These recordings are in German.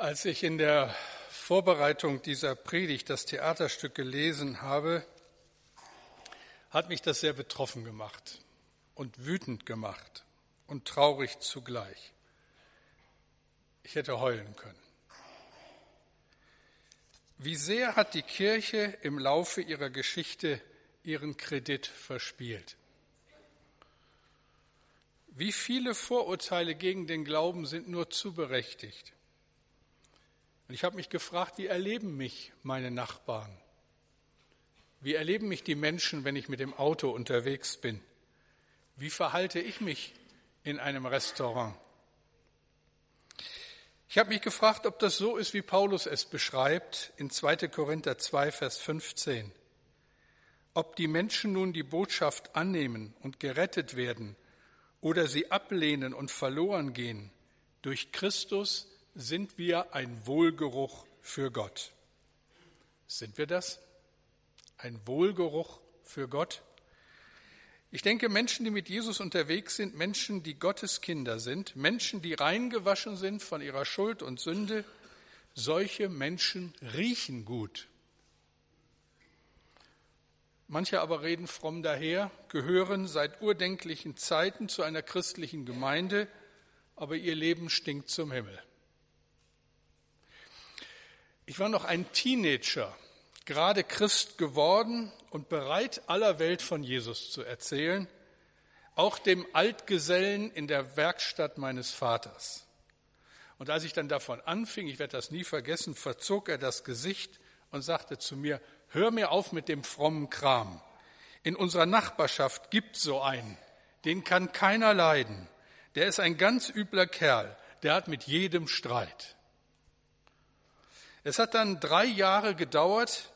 Als ich in der Vorbereitung dieser Predigt das Theaterstück gelesen habe, hat mich das sehr betroffen gemacht und wütend gemacht und traurig zugleich. Ich hätte heulen können. Wie sehr hat die Kirche im Laufe ihrer Geschichte ihren Kredit verspielt? Wie viele Vorurteile gegen den Glauben sind nur zu berechtigt? Und ich habe mich gefragt, wie erleben mich meine Nachbarn? Wie erleben mich die Menschen, wenn ich mit dem Auto unterwegs bin? Wie verhalte ich mich in einem Restaurant? Ich habe mich gefragt, ob das so ist, wie Paulus es beschreibt in 2. Korinther 2, Vers 15. Ob die Menschen nun die Botschaft annehmen und gerettet werden oder sie ablehnen und verloren gehen, durch Christus sind wir ein Wohlgeruch für Gott. Sind wir das? Ein Wohlgeruch für Gott? Ich denke, Menschen, die mit Jesus unterwegs sind, Menschen, die Gottes Kinder sind, Menschen, die reingewaschen sind von ihrer Schuld und Sünde, solche Menschen riechen gut. Manche aber reden fromm daher, gehören seit urdenklichen Zeiten zu einer christlichen Gemeinde, aber ihr Leben stinkt zum Himmel. Ich war noch ein Teenager, gerade Christ geworden und bereit, aller Welt von Jesus zu erzählen, auch dem Altgesellen in der Werkstatt meines Vaters. Und als ich dann davon anfing, ich werde das nie vergessen, verzog er das Gesicht und sagte zu mir, hör mir auf mit dem frommen Kram. In unserer Nachbarschaft gibt so einen, den kann keiner leiden. Der ist ein ganz übler Kerl, der hat mit jedem Streit. Es hat dann drei Jahre gedauert,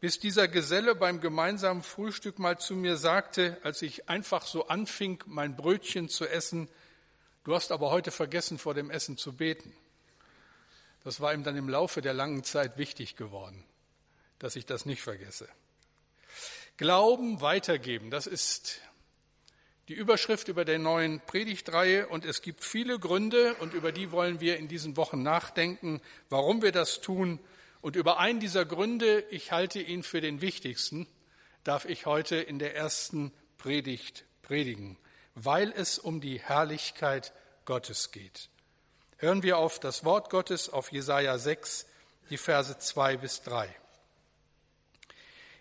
bis dieser Geselle beim gemeinsamen Frühstück mal zu mir sagte, als ich einfach so anfing, mein Brötchen zu essen, du hast aber heute vergessen, vor dem Essen zu beten. Das war ihm dann im Laufe der langen Zeit wichtig geworden, dass ich das nicht vergesse. Glauben weitergeben, das ist die Überschrift über der neuen Predigtreihe und es gibt viele Gründe und über die wollen wir in diesen Wochen nachdenken, warum wir das tun. Und über einen dieser Gründe, ich halte ihn für den wichtigsten, darf ich heute in der ersten Predigt predigen, weil es um die Herrlichkeit Gottes geht. Hören wir auf das Wort Gottes auf Jesaja 6, die Verse 2 bis 3.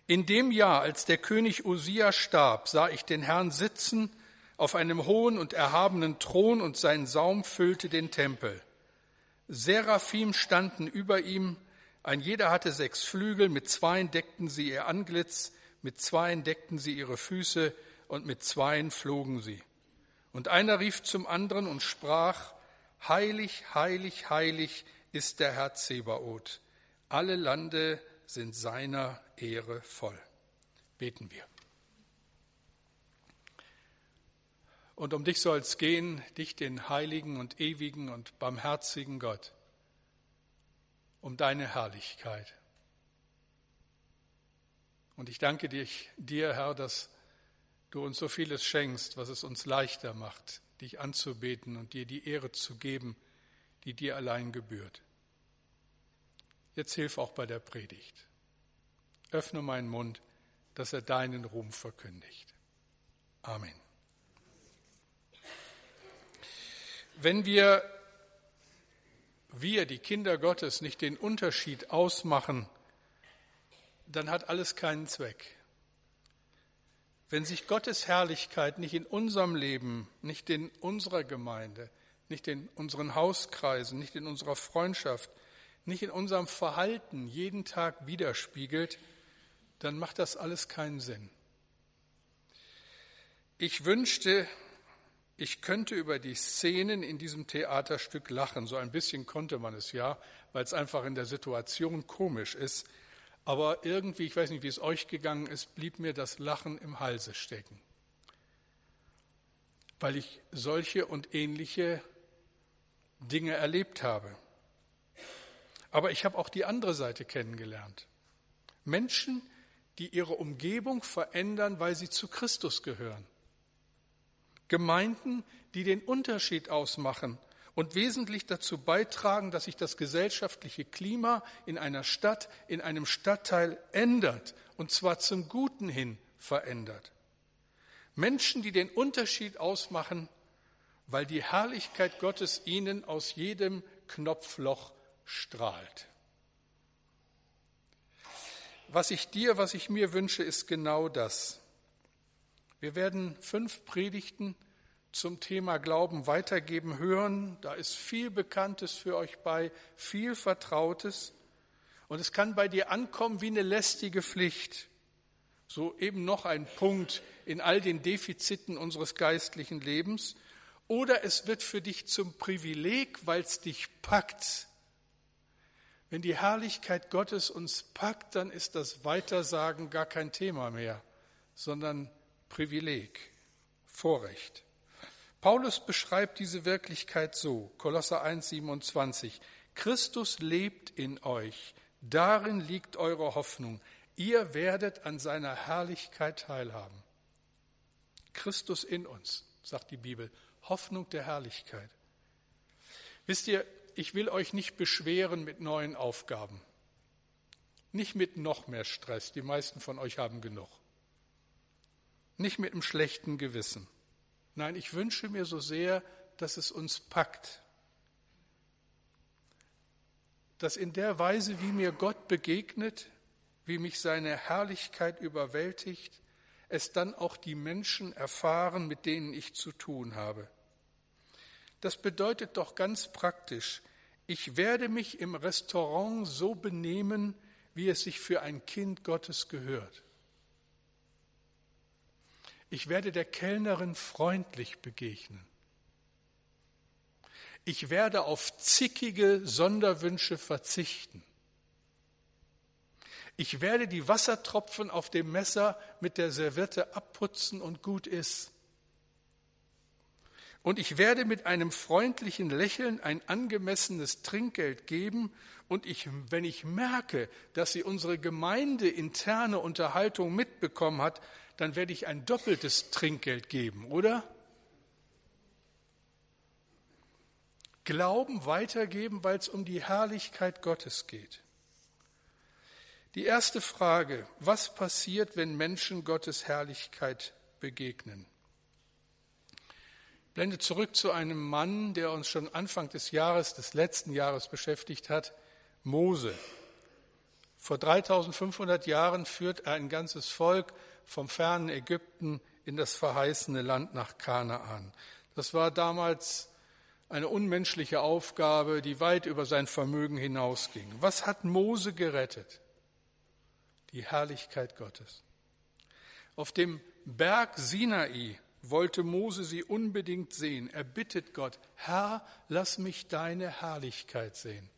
In dem Jahr, als der König Usia starb, sah ich den Herrn sitzen auf einem hohen und erhabenen Thron und sein Saum füllte den Tempel. Seraphim standen über ihm, ein jeder hatte sechs Flügel, mit zweien deckten sie ihr Antlitz, mit zweien deckten sie ihre Füße und mit zweien flogen sie. Und einer rief zum anderen und sprach, Heilig, heilig, heilig ist der Herr Zebaoth. Alle Lande sind seiner Ehre voll. Beten wir. Und um dich soll es gehen, dich, den heiligen und ewigen und barmherzigen Gott, um deine Herrlichkeit. Und ich danke dich, dir, Herr, dass du uns so vieles schenkst, was es uns leichter macht, dich anzubeten und dir die Ehre zu geben, die dir allein gebührt. Jetzt hilf auch bei der Predigt. Öffne meinen Mund, dass er deinen Ruhm verkündigt. Amen. Wenn wir, wir, die Kinder Gottes, nicht den Unterschied ausmachen, dann hat alles keinen Zweck. Wenn sich Gottes Herrlichkeit nicht in unserem Leben, nicht in unserer Gemeinde, nicht in unseren Hauskreisen, nicht in unserer Freundschaft, nicht in unserem Verhalten jeden Tag widerspiegelt, dann macht das alles keinen Sinn. Ich wünschte, ich könnte über die Szenen in diesem Theaterstück lachen. So ein bisschen konnte man es ja, weil es einfach in der Situation komisch ist. Aber irgendwie, ich weiß nicht, wie es euch gegangen ist, blieb mir das Lachen im Halse stecken. Weil ich solche und ähnliche Dinge erlebt habe. Aber ich habe auch die andere Seite kennengelernt. Menschen, die ihre Umgebung verändern, weil sie zu Christus gehören. Gemeinden, die den Unterschied ausmachen und wesentlich dazu beitragen, dass sich das gesellschaftliche Klima in einer Stadt, in einem Stadtteil ändert, und zwar zum Guten hin verändert. Menschen, die den Unterschied ausmachen, weil die Herrlichkeit Gottes ihnen aus jedem Knopfloch strahlt. Was ich dir, was ich mir wünsche, ist genau das. Wir werden fünf Predigten zum Thema Glauben weitergeben hören. Da ist viel Bekanntes für euch bei, viel Vertrautes. Und es kann bei dir ankommen wie eine lästige Pflicht. So eben noch ein Punkt in all den Defiziten unseres geistlichen Lebens. Oder es wird für dich zum Privileg, weil es dich packt. Wenn die Herrlichkeit Gottes uns packt, dann ist das Weitersagen gar kein Thema mehr, sondern Privileg, Vorrecht. Paulus beschreibt diese Wirklichkeit so, Kolosser 1, 27. Christus lebt in euch, darin liegt eure Hoffnung. Ihr werdet an seiner Herrlichkeit teilhaben. Christus in uns, sagt die Bibel, Hoffnung der Herrlichkeit. Wisst ihr, ich will euch nicht beschweren mit neuen Aufgaben, nicht mit noch mehr Stress, die meisten von euch haben genug, nicht mit einem schlechten Gewissen. Nein, ich wünsche mir so sehr, dass es uns packt, dass in der Weise, wie mir Gott begegnet, wie mich seine Herrlichkeit überwältigt, es dann auch die Menschen erfahren, mit denen ich zu tun habe. Das bedeutet doch ganz praktisch, ich werde mich im Restaurant so benehmen, wie es sich für ein Kind Gottes gehört. Ich werde der Kellnerin freundlich begegnen. Ich werde auf zickige Sonderwünsche verzichten. Ich werde die Wassertropfen auf dem Messer mit der Serviette abputzen und gut ist. Und ich werde mit einem freundlichen Lächeln ein angemessenes Trinkgeld geben. Und ich, wenn ich merke, dass sie unsere Gemeinde interne Unterhaltung mitbekommen hat, dann werde ich ein doppeltes Trinkgeld geben, oder? Glauben weitergeben, weil es um die Herrlichkeit Gottes geht. Die erste Frage, was passiert, wenn Menschen Gottes Herrlichkeit begegnen? Blende zurück zu einem Mann, der uns schon Anfang des Jahres, des letzten Jahres beschäftigt hat, Mose. Vor 3500 Jahren führt er ein ganzes Volk vom fernen Ägypten in das verheißene Land nach Kanaan. Das war damals eine unmenschliche Aufgabe, die weit über sein Vermögen hinausging. Was hat Mose gerettet? die Herrlichkeit Gottes. Auf dem Berg Sinai wollte Mose sie unbedingt sehen. Er bittet Gott, Herr, lass mich deine Herrlichkeit sehen.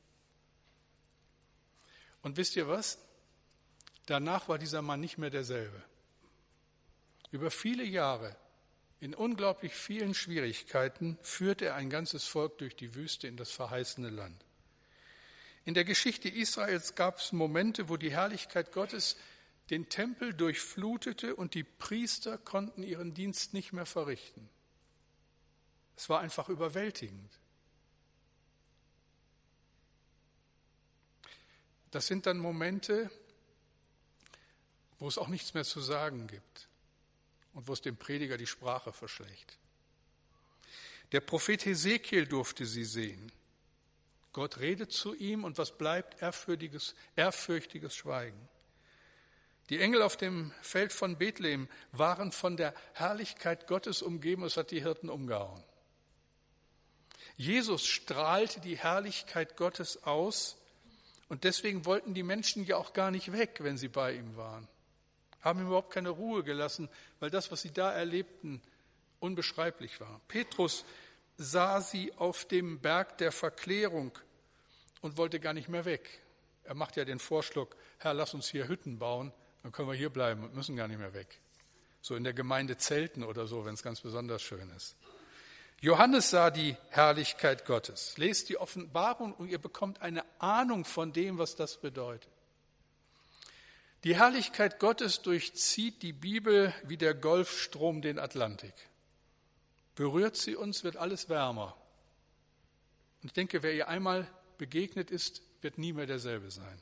Und wisst ihr was? Danach war dieser Mann nicht mehr derselbe. Über viele Jahre, in unglaublich vielen Schwierigkeiten, führte er ein ganzes Volk durch die Wüste in das verheißene Land. In der Geschichte Israels gab es Momente, wo die Herrlichkeit Gottes den Tempel durchflutete und die Priester konnten ihren Dienst nicht mehr verrichten. Es war einfach überwältigend. Das sind dann Momente, wo es auch nichts mehr zu sagen gibt und wo es dem Prediger die Sprache verschlägt. Der Prophet Hesekiel durfte sie sehen. Gott redet zu ihm und was bleibt? Ehrfürchtiges, ehrfürchtiges Schweigen. Die Engel auf dem Feld von Bethlehem waren von der Herrlichkeit Gottes umgeben, es hat die Hirten umgehauen. Jesus strahlte die Herrlichkeit Gottes aus und deswegen wollten die Menschen ja auch gar nicht weg, wenn sie bei ihm waren. Haben ihm überhaupt keine Ruhe gelassen, weil das, was sie da erlebten, unbeschreiblich war. Petrus sah sie auf dem Berg der Verklärung und wollte gar nicht mehr weg. Er macht ja den Vorschlag, Herr, lass uns hier Hütten bauen, dann können wir hier bleiben und müssen gar nicht mehr weg. So in der Gemeinde Zelten oder so, wenn es ganz besonders schön ist. Johannes sah die Herrlichkeit Gottes. Lest die Offenbarung und ihr bekommt eine Ahnung von dem, was das bedeutet. Die Herrlichkeit Gottes durchzieht die Bibel wie der Golfstrom den Atlantik. Berührt sie uns, wird alles wärmer. Und ich denke, wer ihr einmal begegnet ist, wird nie mehr derselbe sein.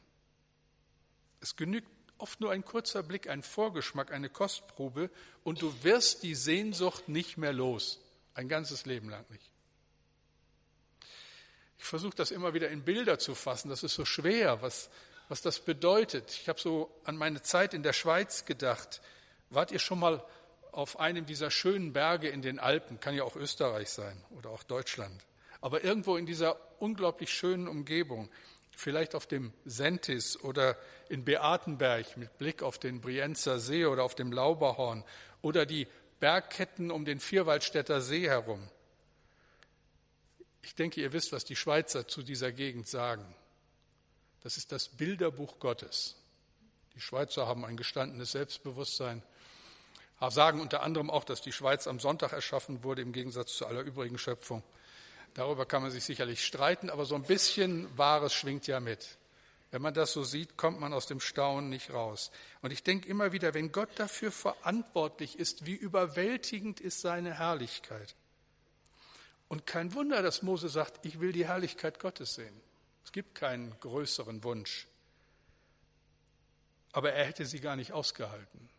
Es genügt oft nur ein kurzer Blick, ein Vorgeschmack, eine Kostprobe und du wirst die Sehnsucht nicht mehr los, ein ganzes Leben lang nicht. Ich versuche das immer wieder in Bilder zu fassen, das ist so schwer, was, was das bedeutet. Ich habe so an meine Zeit in der Schweiz gedacht. Wart ihr schon mal auf einem dieser schönen Berge in den Alpen? Kann ja auch Österreich sein oder auch Deutschland. Aber irgendwo in dieser unglaublich schönen Umgebung, vielleicht auf dem Sentis oder in Beatenberg mit Blick auf den Brienzer See oder auf dem Lauberhorn oder die Bergketten um den Vierwaldstätter See herum. Ich denke, ihr wisst, was die Schweizer zu dieser Gegend sagen. Das ist das Bilderbuch Gottes. Die Schweizer haben ein gestandenes Selbstbewusstsein, sagen unter anderem auch, dass die Schweiz am Sonntag erschaffen wurde, im Gegensatz zu aller übrigen Schöpfung. Darüber kann man sich sicherlich streiten, aber so ein bisschen Wahres schwingt ja mit. Wenn man das so sieht, kommt man aus dem Staunen nicht raus. Und ich denke immer wieder, wenn Gott dafür verantwortlich ist, wie überwältigend ist seine Herrlichkeit. Und kein Wunder, dass Mose sagt, ich will die Herrlichkeit Gottes sehen. Es gibt keinen größeren Wunsch. Aber er hätte sie gar nicht ausgehalten.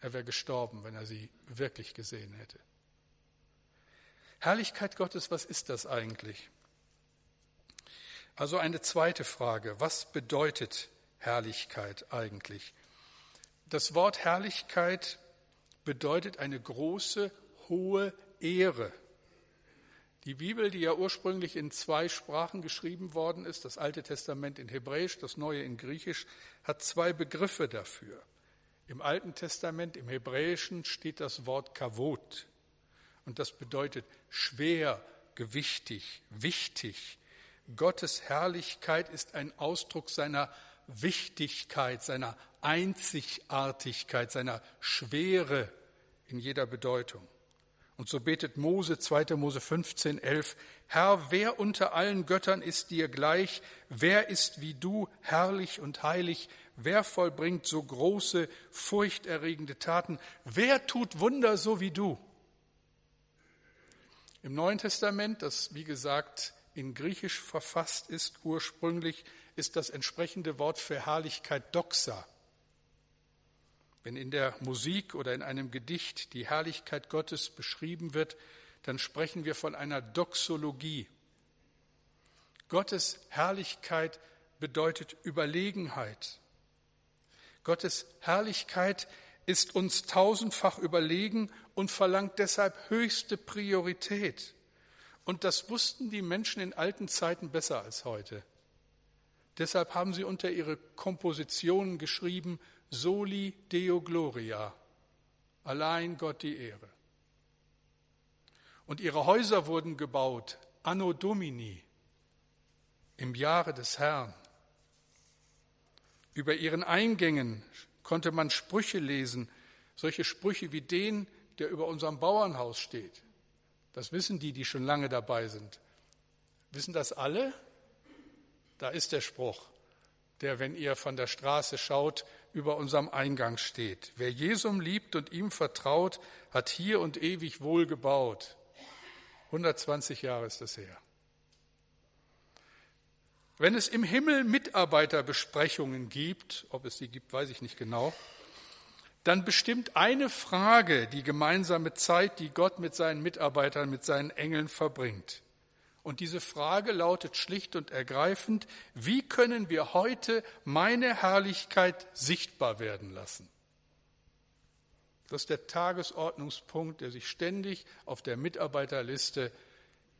Er wäre gestorben, wenn er sie wirklich gesehen hätte. Herrlichkeit Gottes, was ist das eigentlich? Also eine zweite Frage, was bedeutet Herrlichkeit eigentlich? Das Wort Herrlichkeit bedeutet eine große, hohe Ehre. Die Bibel, die ja ursprünglich in zwei Sprachen geschrieben worden ist, das Alte Testament in Hebräisch, das Neue in Griechisch, hat zwei Begriffe dafür. Im Alten Testament, im Hebräischen, steht das Wort Kavot. Und das bedeutet schwer, gewichtig, wichtig. Gottes Herrlichkeit ist ein Ausdruck seiner Wichtigkeit, seiner Einzigartigkeit, seiner Schwere in jeder Bedeutung. Und so betet Mose, 2. Mose 15, 11, Herr, wer unter allen Göttern ist dir gleich? Wer ist wie du, herrlich und heilig? Wer vollbringt so große, furchterregende Taten? Wer tut Wunder so wie du? Im Neuen Testament, das wie gesagt in Griechisch verfasst ist ursprünglich, ist das entsprechende Wort für Herrlichkeit Doxa. Wenn in der Musik oder in einem Gedicht die Herrlichkeit Gottes beschrieben wird, dann sprechen wir von einer Doxologie. Gottes Herrlichkeit bedeutet Überlegenheit. Gottes Herrlichkeit ist uns tausendfach überlegen und verlangt deshalb höchste Priorität. Und das wussten die Menschen in alten Zeiten besser als heute. Deshalb haben sie unter ihre Kompositionen geschrieben, Soli Deo Gloria, allein Gott die Ehre. Und ihre Häuser wurden gebaut, Anno Domini, im Jahre des Herrn. Über ihren Eingängen konnte man Sprüche lesen, solche Sprüche wie den, der über unserem Bauernhaus steht. Das wissen die, die schon lange dabei sind. Wissen das alle? Da ist der Spruch, der, wenn ihr von der Straße schaut, über unserem Eingang steht. Wer Jesum liebt und ihm vertraut, hat hier und ewig wohl gebaut. 120 Jahre ist das her. Wenn es im Himmel Mitarbeiterbesprechungen gibt, ob es sie gibt, weiß ich nicht genau, dann bestimmt eine Frage die gemeinsame Zeit, die Gott mit seinen Mitarbeitern, mit seinen Engeln verbringt. Und diese Frage lautet schlicht und ergreifend, wie können wir heute meine Herrlichkeit sichtbar werden lassen? Das ist der Tagesordnungspunkt, der sich ständig auf der Mitarbeiterliste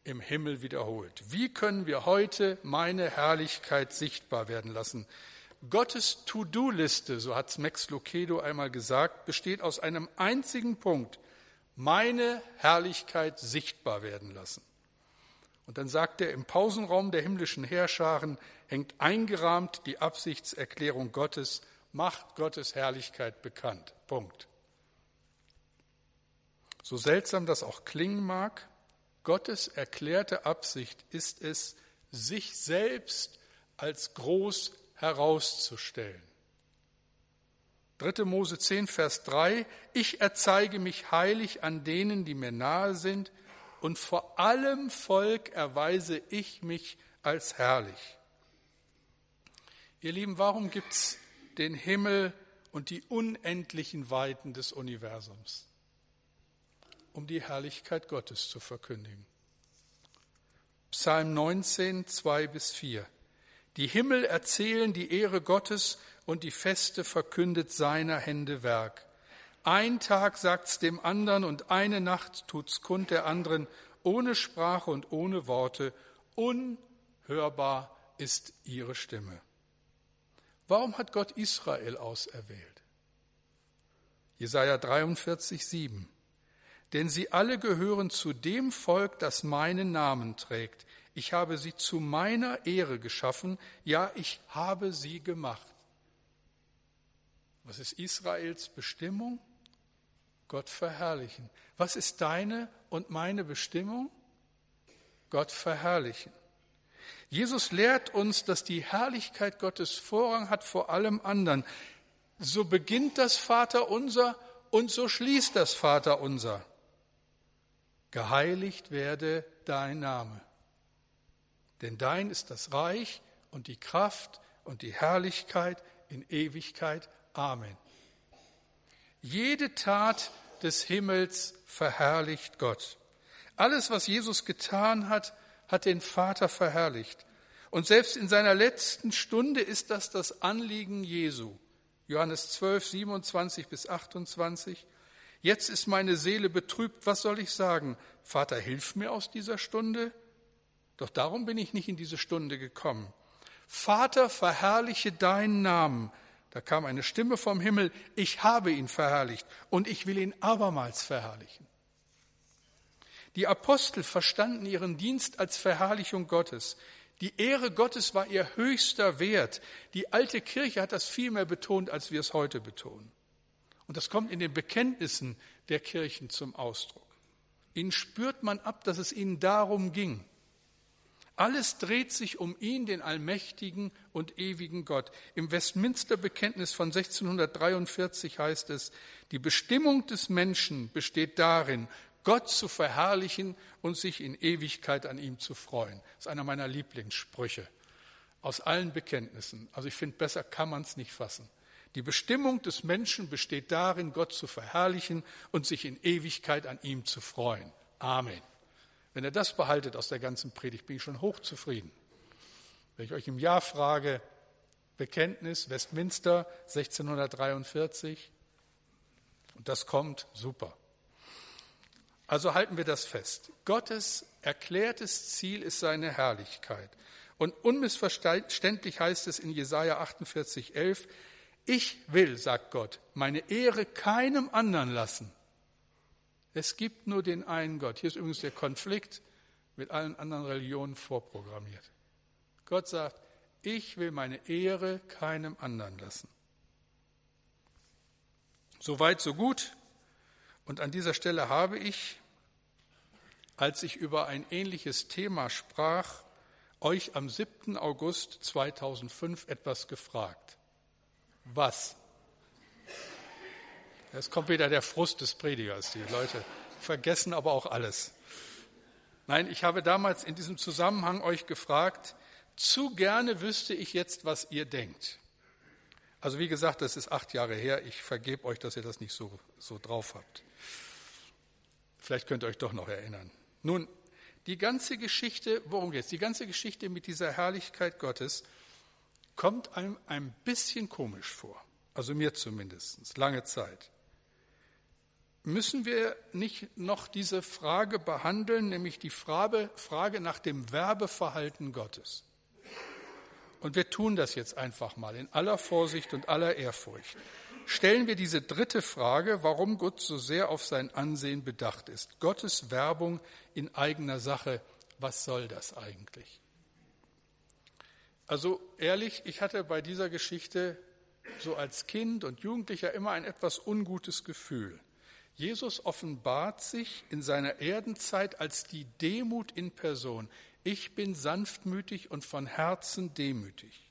im Himmel wiederholt. Wie können wir heute meine Herrlichkeit sichtbar werden lassen? Gottes To-Do-Liste, so hat Max Lucado einmal gesagt, besteht aus einem einzigen Punkt, meine Herrlichkeit sichtbar werden lassen. Und dann sagt er, im Pausenraum der himmlischen Heerscharen hängt eingerahmt die Absichtserklärung Gottes, macht Gottes Herrlichkeit bekannt. Punkt. So seltsam das auch klingen mag, Gottes erklärte Absicht ist es, sich selbst als groß herauszustellen. 3. Mose 10, Vers 3, ich erzeige mich heilig an denen, die mir nahe sind und vor allem Volk erweise ich mich als herrlich. Ihr Lieben, warum gibt es den Himmel und die unendlichen Weiten des Universums? Um die Herrlichkeit Gottes zu verkündigen. Psalm 19, 2 bis 4. Die Himmel erzählen die Ehre Gottes und die Feste verkündet seiner Hände Werk. Ein Tag sagt's dem anderen und eine Nacht tut's kund der anderen, ohne Sprache und ohne Worte. Unhörbar ist ihre Stimme. Warum hat Gott Israel auserwählt? Jesaja 43, 7. Denn sie alle gehören zu dem Volk, das meinen Namen trägt. Ich habe sie zu meiner Ehre geschaffen, ja, ich habe sie gemacht. Was ist Israels Bestimmung? Gott verherrlichen. Was ist deine und meine Bestimmung? Gott verherrlichen. Jesus lehrt uns, dass die Herrlichkeit Gottes Vorrang hat vor allem anderen. So beginnt das Vaterunser und so schließt das Vaterunser. Geheiligt werde dein Name. Denn dein ist das Reich und die Kraft und die Herrlichkeit in Ewigkeit. Amen. Jede Tat des Himmels verherrlicht Gott. Alles, was Jesus getan hat, hat den Vater verherrlicht. Und selbst in seiner letzten Stunde ist das das Anliegen Jesu. Johannes 12, 27 bis 28. Jetzt ist meine Seele betrübt, was soll ich sagen? Vater, hilf mir aus dieser Stunde. Doch darum bin ich nicht in diese Stunde gekommen. Vater, verherrliche deinen Namen. Da kam eine Stimme vom Himmel, ich habe ihn verherrlicht und ich will ihn abermals verherrlichen. Die Apostel verstanden ihren Dienst als Verherrlichung Gottes. Die Ehre Gottes war ihr höchster Wert. Die alte Kirche hat das viel mehr betont, als wir es heute betonen. Und das kommt in den Bekenntnissen der Kirchen zum Ausdruck. Ihnen spürt man ab, dass es ihnen darum ging. Alles dreht sich um ihn, den allmächtigen und ewigen Gott. Im Westminster-Bekenntnis von 1643 heißt es, die Bestimmung des Menschen besteht darin, Gott zu verherrlichen und sich in Ewigkeit an ihm zu freuen. Das ist einer meiner Lieblingssprüche aus allen Bekenntnissen. Also ich finde, besser kann man es nicht fassen. Die Bestimmung des Menschen besteht darin, Gott zu verherrlichen und sich in Ewigkeit an ihm zu freuen. Amen. Wenn ihr das behaltet aus der ganzen Predigt, bin ich schon hochzufrieden. Wenn ich euch im Jahr frage, Bekenntnis Westminster 1643, und das kommt, super. Also halten wir das fest. Gottes erklärtes Ziel ist seine Herrlichkeit. Und unmissverständlich heißt es in Jesaja 48, 11, ich will, sagt Gott, meine Ehre keinem anderen lassen es gibt nur den einen Gott. Hier ist übrigens der Konflikt mit allen anderen Religionen vorprogrammiert. Gott sagt, ich will meine Ehre keinem anderen lassen. So weit, so gut. Und an dieser Stelle habe ich, als ich über ein ähnliches Thema sprach, euch am 7. August 2005 etwas gefragt. Was? Es kommt wieder der Frust des Predigers. Die Leute vergessen aber auch alles. Nein, ich habe damals in diesem Zusammenhang euch gefragt, zu gerne wüsste ich jetzt, was ihr denkt. Also wie gesagt, das ist acht Jahre her. Ich vergebe euch, dass ihr das nicht so, so drauf habt. Vielleicht könnt ihr euch doch noch erinnern. Nun, die ganze Geschichte, worum geht's? Die ganze Geschichte mit dieser Herrlichkeit Gottes kommt einem ein bisschen komisch vor. Also mir zumindest, lange Zeit müssen wir nicht noch diese Frage behandeln, nämlich die Frage, Frage nach dem Werbeverhalten Gottes. Und wir tun das jetzt einfach mal in aller Vorsicht und aller Ehrfurcht. Stellen wir diese dritte Frage, warum Gott so sehr auf sein Ansehen bedacht ist. Gottes Werbung in eigener Sache, was soll das eigentlich? Also ehrlich, ich hatte bei dieser Geschichte so als Kind und Jugendlicher immer ein etwas ungutes Gefühl. Jesus offenbart sich in seiner Erdenzeit als die Demut in Person. Ich bin sanftmütig und von Herzen demütig.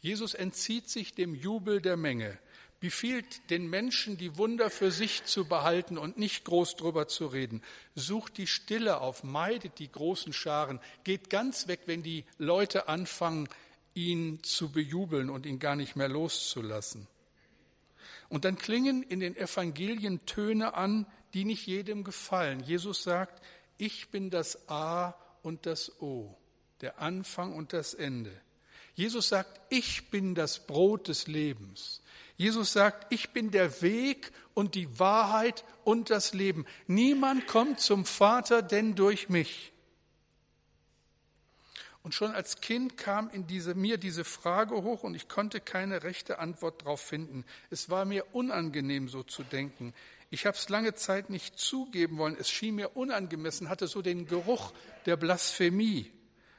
Jesus entzieht sich dem Jubel der Menge, befiehlt den Menschen, die Wunder für sich zu behalten und nicht groß drüber zu reden. Sucht die Stille auf, meidet die großen Scharen, geht ganz weg, wenn die Leute anfangen, ihn zu bejubeln und ihn gar nicht mehr loszulassen. Und dann klingen in den Evangelien Töne an, die nicht jedem gefallen. Jesus sagt, ich bin das A und das O, der Anfang und das Ende. Jesus sagt, ich bin das Brot des Lebens. Jesus sagt, ich bin der Weg und die Wahrheit und das Leben. Niemand kommt zum Vater denn durch mich. Und schon als Kind kam in diese, mir diese Frage hoch und ich konnte keine rechte Antwort darauf finden. Es war mir unangenehm, so zu denken. Ich habe es lange Zeit nicht zugeben wollen. Es schien mir unangemessen, hatte so den Geruch der Blasphemie.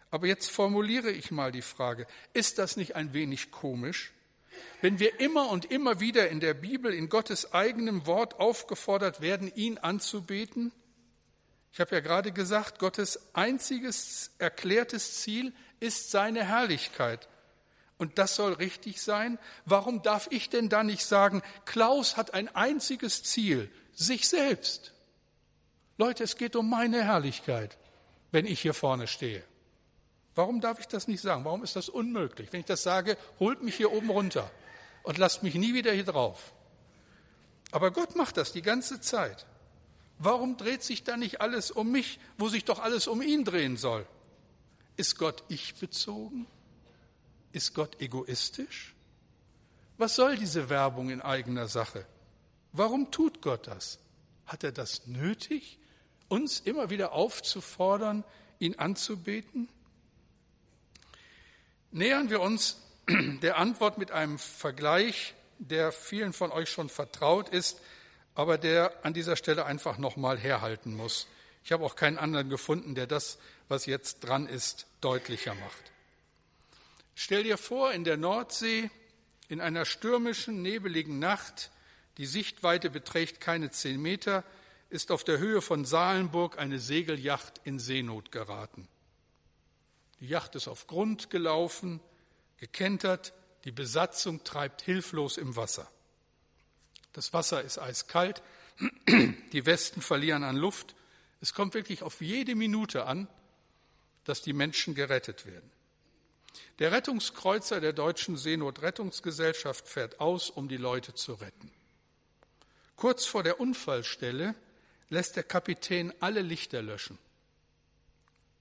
Aber jetzt formuliere ich mal die Frage, ist das nicht ein wenig komisch? Wenn wir immer und immer wieder in der Bibel in Gottes eigenem Wort aufgefordert werden, ihn anzubeten, ich habe ja gerade gesagt, Gottes einziges erklärtes Ziel ist seine Herrlichkeit. Und das soll richtig sein. Warum darf ich denn da nicht sagen, Klaus hat ein einziges Ziel, sich selbst? Leute, es geht um meine Herrlichkeit, wenn ich hier vorne stehe. Warum darf ich das nicht sagen? Warum ist das unmöglich? Wenn ich das sage, holt mich hier oben runter und lasst mich nie wieder hier drauf. Aber Gott macht das die ganze Zeit. Warum dreht sich da nicht alles um mich, wo sich doch alles um ihn drehen soll? Ist Gott ich bezogen? Ist Gott egoistisch? Was soll diese Werbung in eigener Sache? Warum tut Gott das? Hat er das nötig, uns immer wieder aufzufordern, ihn anzubeten? Nähern wir uns der Antwort mit einem Vergleich, der vielen von euch schon vertraut ist, aber der an dieser Stelle einfach nochmal herhalten muss. Ich habe auch keinen anderen gefunden, der das, was jetzt dran ist, deutlicher macht. Stell dir vor, in der Nordsee, in einer stürmischen, nebeligen Nacht, die Sichtweite beträgt keine zehn Meter, ist auf der Höhe von Salenburg eine Segelyacht in Seenot geraten. Die Yacht ist auf Grund gelaufen, gekentert, die Besatzung treibt hilflos im Wasser. Das Wasser ist eiskalt, die Westen verlieren an Luft. Es kommt wirklich auf jede Minute an, dass die Menschen gerettet werden. Der Rettungskreuzer der deutschen Seenotrettungsgesellschaft fährt aus, um die Leute zu retten. Kurz vor der Unfallstelle lässt der Kapitän alle Lichter löschen.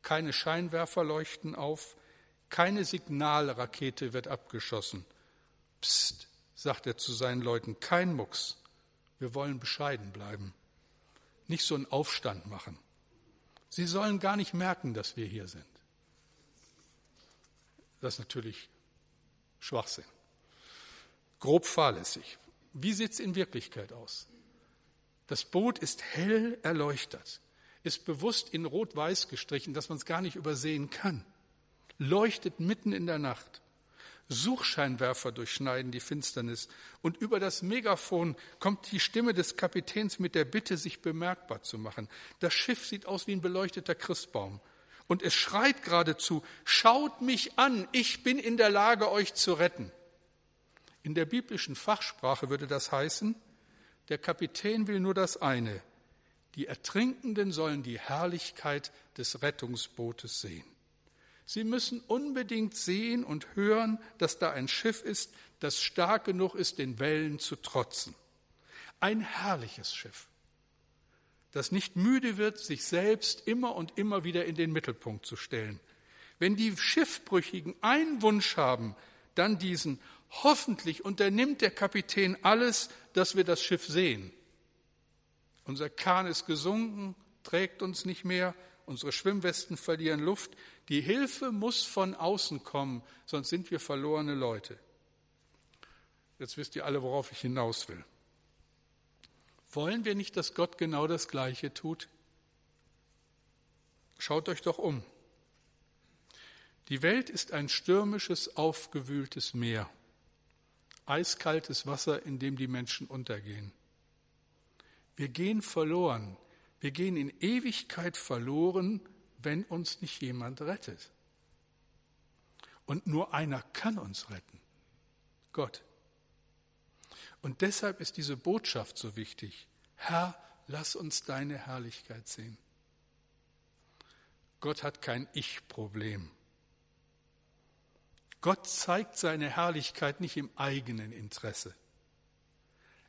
Keine Scheinwerfer leuchten auf, keine Signalrakete wird abgeschossen. Psst, sagt er zu seinen Leuten, kein Mucks. Wir wollen bescheiden bleiben. Nicht so einen Aufstand machen. Sie sollen gar nicht merken, dass wir hier sind. Das ist natürlich Schwachsinn. Grob fahrlässig. Wie sieht es in Wirklichkeit aus? Das Boot ist hell erleuchtet, ist bewusst in rot-weiß gestrichen, dass man es gar nicht übersehen kann, leuchtet mitten in der Nacht. Suchscheinwerfer durchschneiden die Finsternis und über das Megafon kommt die Stimme des Kapitäns mit der Bitte, sich bemerkbar zu machen. Das Schiff sieht aus wie ein beleuchteter Christbaum. Und es schreit geradezu, schaut mich an, ich bin in der Lage, euch zu retten. In der biblischen Fachsprache würde das heißen, der Kapitän will nur das eine, die Ertrinkenden sollen die Herrlichkeit des Rettungsbootes sehen. Sie müssen unbedingt sehen und hören, dass da ein Schiff ist, das stark genug ist, den Wellen zu trotzen. Ein herrliches Schiff das nicht müde wird, sich selbst immer und immer wieder in den Mittelpunkt zu stellen. Wenn die Schiffbrüchigen einen Wunsch haben, dann diesen, hoffentlich unternimmt der Kapitän alles, dass wir das Schiff sehen. Unser Kahn ist gesunken, trägt uns nicht mehr, unsere Schwimmwesten verlieren Luft. Die Hilfe muss von außen kommen, sonst sind wir verlorene Leute. Jetzt wisst ihr alle, worauf ich hinaus will. Wollen wir nicht, dass Gott genau das Gleiche tut? Schaut euch doch um. Die Welt ist ein stürmisches, aufgewühltes Meer, eiskaltes Wasser, in dem die Menschen untergehen. Wir gehen verloren, wir gehen in Ewigkeit verloren, wenn uns nicht jemand rettet. Und nur einer kann uns retten, Gott. Und deshalb ist diese Botschaft so wichtig. Herr, lass uns deine Herrlichkeit sehen. Gott hat kein Ich-Problem. Gott zeigt seine Herrlichkeit nicht im eigenen Interesse.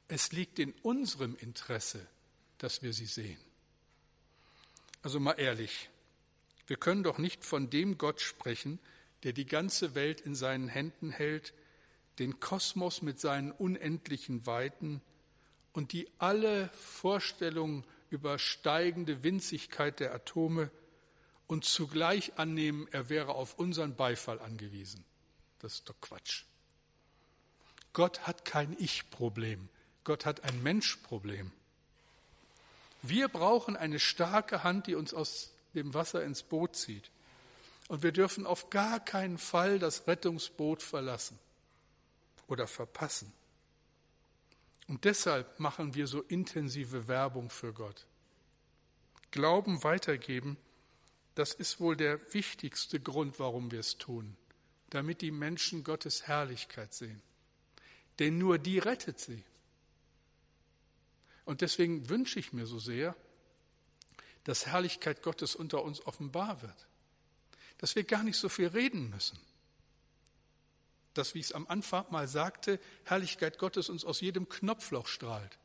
Es liegt in unserem Interesse, dass wir sie sehen. Also mal ehrlich, wir können doch nicht von dem Gott sprechen, der die ganze Welt in seinen Händen hält, den Kosmos mit seinen unendlichen Weiten und die alle Vorstellungen übersteigende Winzigkeit der Atome und zugleich annehmen, er wäre auf unseren Beifall angewiesen. Das ist doch Quatsch. Gott hat kein Ich-Problem. Gott hat ein Mensch-Problem. Wir brauchen eine starke Hand, die uns aus dem Wasser ins Boot zieht. Und wir dürfen auf gar keinen Fall das Rettungsboot verlassen oder verpassen. Und deshalb machen wir so intensive Werbung für Gott. Glauben weitergeben, das ist wohl der wichtigste Grund, warum wir es tun, damit die Menschen Gottes Herrlichkeit sehen. Denn nur die rettet sie. Und deswegen wünsche ich mir so sehr, dass Herrlichkeit Gottes unter uns offenbar wird. Dass wir gar nicht so viel reden müssen. Dass, wie ich es am Anfang mal sagte, Herrlichkeit Gottes uns aus jedem Knopfloch strahlt.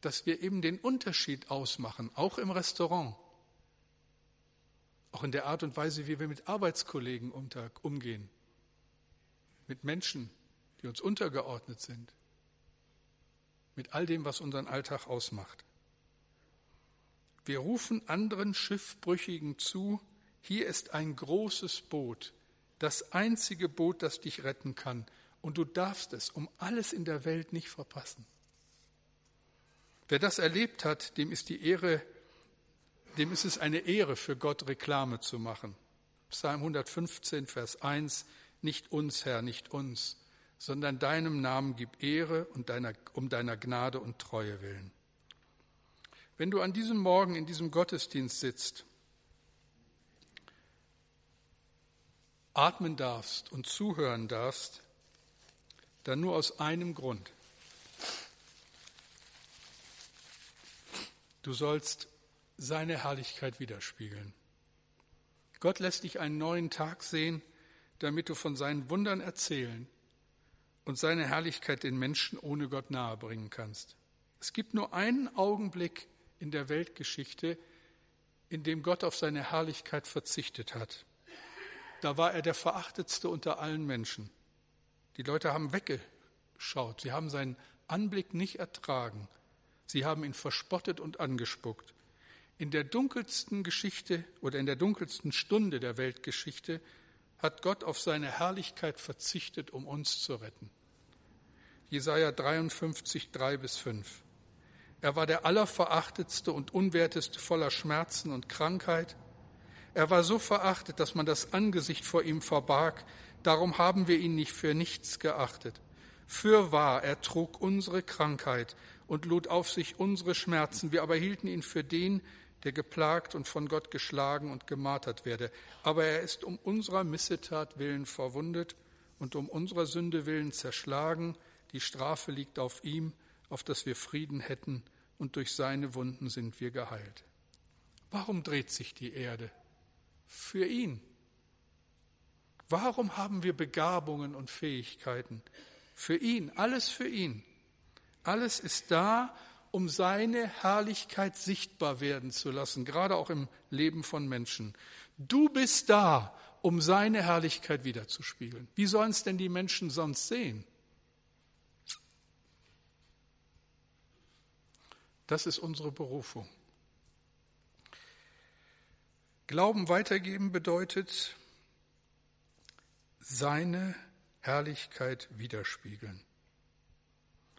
Dass wir eben den Unterschied ausmachen, auch im Restaurant. Auch in der Art und Weise, wie wir mit Arbeitskollegen umgehen. Mit Menschen, die uns untergeordnet sind. Mit all dem, was unseren Alltag ausmacht. Wir rufen anderen Schiffbrüchigen zu, hier ist ein großes Boot, das einzige Boot, das dich retten kann, und du darfst es um alles in der Welt nicht verpassen. Wer das erlebt hat, dem ist die Ehre, dem ist es eine Ehre für Gott Reklame zu machen. Psalm 115, Vers 1, nicht uns, Herr, nicht uns, sondern deinem Namen gib Ehre und deiner, um deiner Gnade und Treue willen. Wenn du an diesem Morgen in diesem Gottesdienst sitzt, atmen darfst und zuhören darfst, dann nur aus einem Grund. Du sollst seine Herrlichkeit widerspiegeln. Gott lässt dich einen neuen Tag sehen, damit du von seinen Wundern erzählen und seine Herrlichkeit den Menschen ohne Gott nahebringen kannst. Es gibt nur einen Augenblick, in der Weltgeschichte, in dem Gott auf seine Herrlichkeit verzichtet hat. Da war er der verachtetste unter allen Menschen. Die Leute haben weggeschaut, sie haben seinen Anblick nicht ertragen, sie haben ihn verspottet und angespuckt. In der dunkelsten Geschichte oder in der dunkelsten Stunde der Weltgeschichte hat Gott auf seine Herrlichkeit verzichtet, um uns zu retten. Jesaja 53, 3 bis 5. Er war der allerverachtetste und unwerteste voller Schmerzen und Krankheit. Er war so verachtet, dass man das Angesicht vor ihm verbarg. Darum haben wir ihn nicht für nichts geachtet. Fürwahr, er trug unsere Krankheit und lud auf sich unsere Schmerzen. Wir aber hielten ihn für den, der geplagt und von Gott geschlagen und gemartert werde. Aber er ist um unserer Missetat willen verwundet und um unserer Sünde willen zerschlagen. Die Strafe liegt auf ihm auf dass wir Frieden hätten, und durch seine Wunden sind wir geheilt. Warum dreht sich die Erde? Für ihn. Warum haben wir Begabungen und Fähigkeiten? Für ihn, alles für ihn. Alles ist da, um seine Herrlichkeit sichtbar werden zu lassen, gerade auch im Leben von Menschen. Du bist da, um seine Herrlichkeit wiederzuspiegeln. Wie sollen es denn die Menschen sonst sehen? Das ist unsere Berufung. Glauben weitergeben bedeutet seine Herrlichkeit widerspiegeln.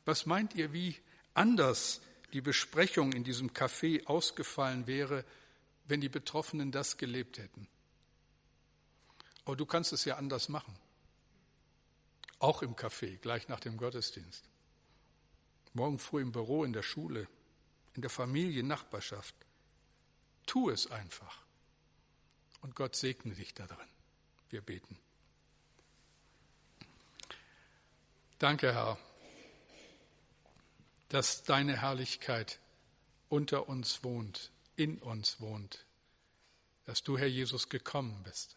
Was meint ihr, wie anders die Besprechung in diesem Café ausgefallen wäre, wenn die Betroffenen das gelebt hätten? Aber du kannst es ja anders machen. Auch im Café, gleich nach dem Gottesdienst. Morgen früh im Büro, in der Schule, in der Familie, Nachbarschaft. Tu es einfach. Und Gott segne dich darin. Wir beten. Danke, Herr, dass deine Herrlichkeit unter uns wohnt, in uns wohnt, dass du, Herr Jesus, gekommen bist.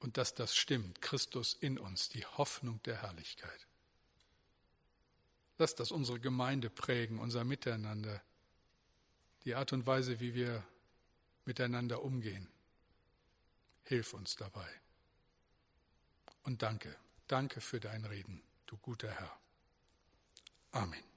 Und dass das stimmt, Christus in uns, die Hoffnung der Herrlichkeit. Lass das unsere Gemeinde prägen, unser Miteinander, die Art und Weise, wie wir miteinander umgehen. Hilf uns dabei. Und danke, danke für dein Reden, du guter Herr. Amen.